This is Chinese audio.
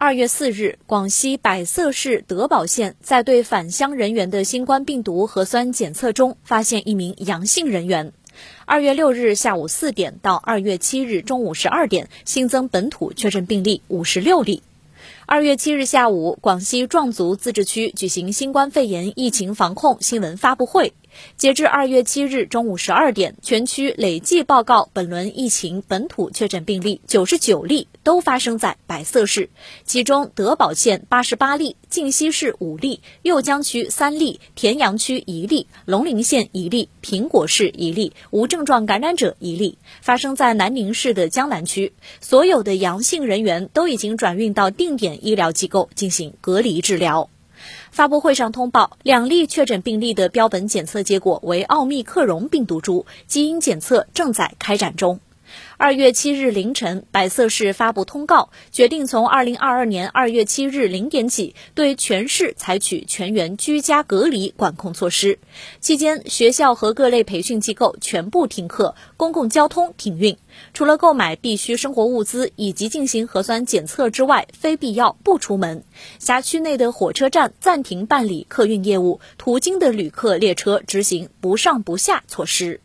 二月四日，广西百色市德保县在对返乡人员的新冠病毒核酸检测中发现一名阳性人员。二月六日下午四点到二月七日中午十二点，新增本土确诊病例五十六例。二月七日下午，广西壮族自治区举行新冠肺炎疫情防控新闻发布会。截至二月七日中午十二点，全区累计报告本轮疫情本土确诊病例九十九例，都发生在百色市，其中德保县八十八例，靖西市五例，右江区三例，田阳区一例，龙陵县一例，苹果市一例，无症状感染者一例，发生在南宁市的江南区。所有的阳性人员都已经转运到定点医疗机构进行隔离治疗。发布会上通报，两例确诊病例的标本检测结果为奥密克戎病毒株，基因检测正在开展中。二月七日凌晨，百色市发布通告，决定从二零二二年二月七日零点起，对全市采取全员居家隔离管控措施。期间，学校和各类培训机构全部停课，公共交通停运。除了购买必需生活物资以及进行核酸检测之外，非必要不出门。辖区内的火车站暂停办理客运业务，途经的旅客列车执行不上不下措施。